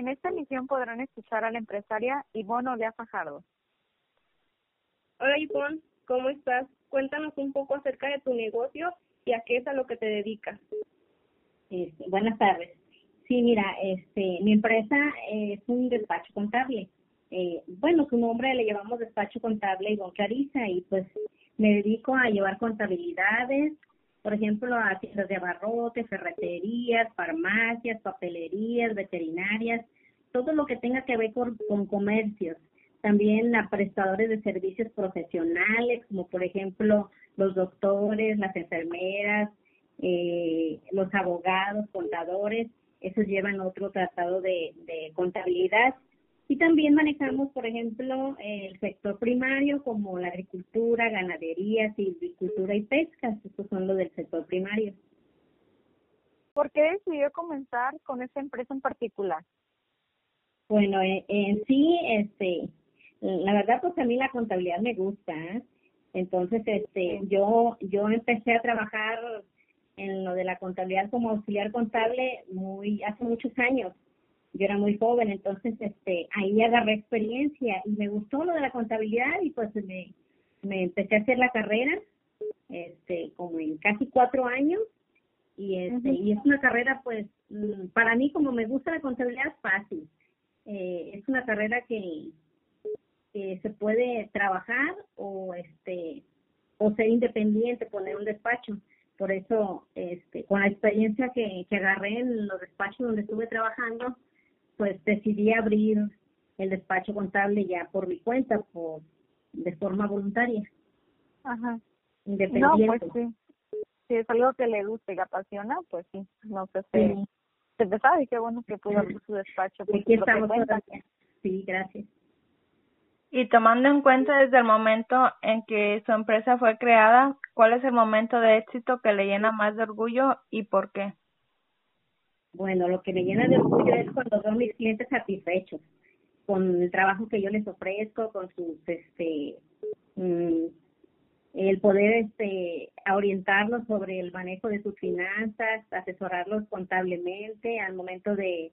En esta emisión podrán escuchar a la empresaria Ivonne Olea Fajardo. Hola Ivonne, ¿cómo estás? Cuéntanos un poco acerca de tu negocio y a qué es a lo que te dedicas. Este, buenas tardes. Sí, mira, este, mi empresa es un despacho contable. Eh, bueno, su nombre le llevamos despacho contable Ivonne Clarisa y pues me dedico a llevar contabilidades, por ejemplo, a tiendas de abarrotes, ferreterías, farmacias, papelerías, veterinarias, todo lo que tenga que ver con, con comercios. También a prestadores de servicios profesionales, como por ejemplo los doctores, las enfermeras, eh, los abogados, contadores, esos llevan otro tratado de, de contabilidad. Y también manejamos, por ejemplo, el sector primario como la agricultura, ganadería, silvicultura y pesca. Estos son los del sector primario. ¿Por qué decidió comenzar con esta empresa en particular? Bueno, en, en sí, este, la verdad, pues a mí la contabilidad me gusta. ¿eh? Entonces, este, yo, yo empecé a trabajar en lo de la contabilidad como auxiliar contable muy hace muchos años. Yo era muy joven, entonces este ahí agarré experiencia y me gustó lo de la contabilidad y pues me, me empecé a hacer la carrera este como en casi cuatro años y este y es una carrera pues mm, para mí como me gusta la contabilidad fácil. Eh, es una carrera que, que se puede trabajar o este o ser independiente poner un despacho. Por eso, este, con la experiencia que, que agarré en los despachos donde estuve trabajando, pues decidí abrir el despacho contable ya por mi cuenta, por de forma voluntaria. Ajá. Independiente. No, pues sí. Si es algo que le gusta y le apasiona, pues sí. No sé, Sí. se empezaba y qué bueno que pudo abrir su despacho. por Aquí estamos. Sí, gracias. Y tomando en cuenta desde el momento en que su empresa fue creada, ¿cuál es el momento de éxito que le llena más de orgullo y por qué? Bueno, lo que me llena de orgullo es cuando veo mis clientes satisfechos con el trabajo que yo les ofrezco, con sus, este, mm, el poder, este, orientarlos sobre el manejo de sus finanzas, asesorarlos contablemente al momento de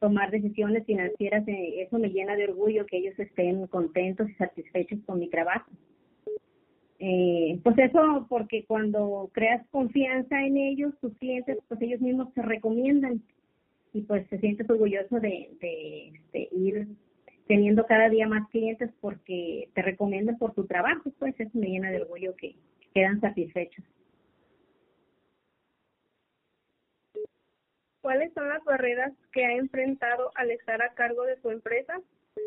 tomar decisiones financieras, eh, eso me llena de orgullo que ellos estén contentos y satisfechos con mi trabajo. Eh, pues eso porque cuando creas confianza en ellos, tus clientes, pues ellos mismos te recomiendan y pues te sientes orgulloso de, de, de ir teniendo cada día más clientes porque te recomiendan por tu trabajo, pues eso me llena de orgullo que quedan satisfechos. ¿Cuáles son las barreras que ha enfrentado al estar a cargo de su empresa?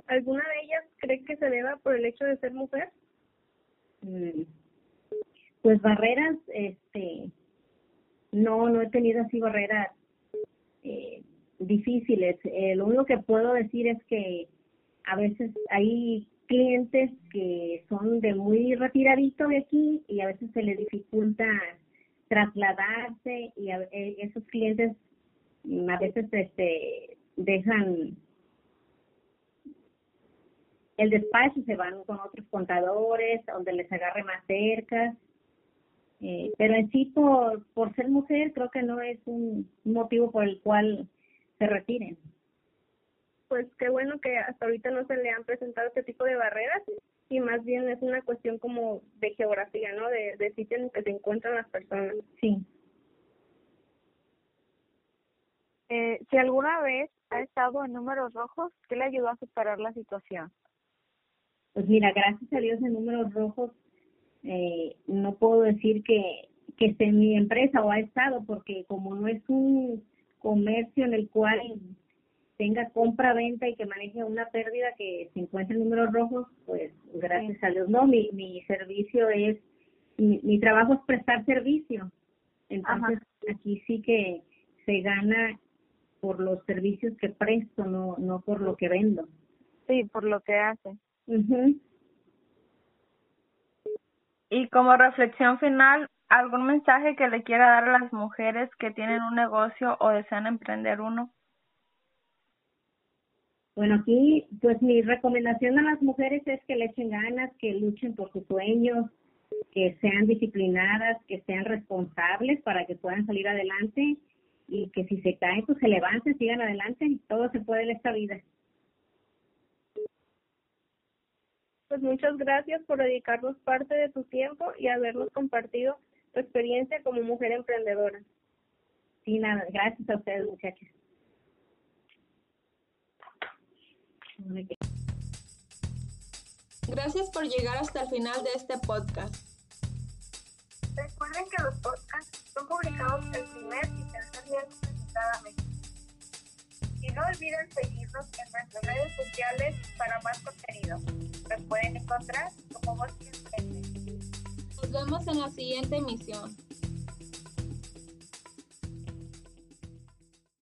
¿Alguna de ellas cree que se deba por el hecho de ser mujer? Mm, Pues barreras, este, no, no he tenido así barreras eh, difíciles. Eh, lo único que puedo decir es que a veces hay clientes que son de muy retiradito de aquí y a veces se les dificulta trasladarse y a- eh, esos clientes mm, a veces este dejan el despacho se van con otros contadores donde les agarre más cerca eh, pero en sí por por ser mujer creo que no es un motivo por el cual se retiren Pues qué bueno que hasta ahorita no se le han presentado este tipo de barreras y más bien es una cuestión como de geografía, ¿no? De, de sitio en el que se encuentran las personas. sí Eh, si alguna vez ha estado en números rojos, ¿qué le ayudó a superar la situación? Pues mira, gracias a Dios en números rojos eh, no puedo decir que, que esté en mi empresa o ha estado, porque como no es un comercio en el cual tenga compra-venta y que maneje una pérdida que se encuentre en números rojos, pues gracias a Dios no, mi, mi servicio es, mi, mi trabajo es prestar servicio. Entonces, aquí sí que se gana por los servicios que presto, no, no por lo que vendo. Sí, por lo que hace. Y como reflexión final, ¿algún mensaje que le quiera dar a las mujeres que tienen un negocio o desean emprender uno? Bueno, aquí, pues mi recomendación a las mujeres es que le echen ganas, que luchen por sus sueños, que sean disciplinadas, que sean responsables para que puedan salir adelante y que si se caen, pues se levanten, sigan adelante, todo se puede en esta vida. Pues muchas gracias por dedicarnos parte de tu tiempo y habernos compartido tu experiencia como mujer emprendedora. Sí, nada, gracias a ustedes, muchachos. Gracias por llegar hasta el final de este podcast. Recuerden que los podcasts son publicados el primer y tercer viernes de cada mes. Y no olviden seguirnos en nuestras redes sociales para más contenido. Nos como Nos vemos en la siguiente emisión.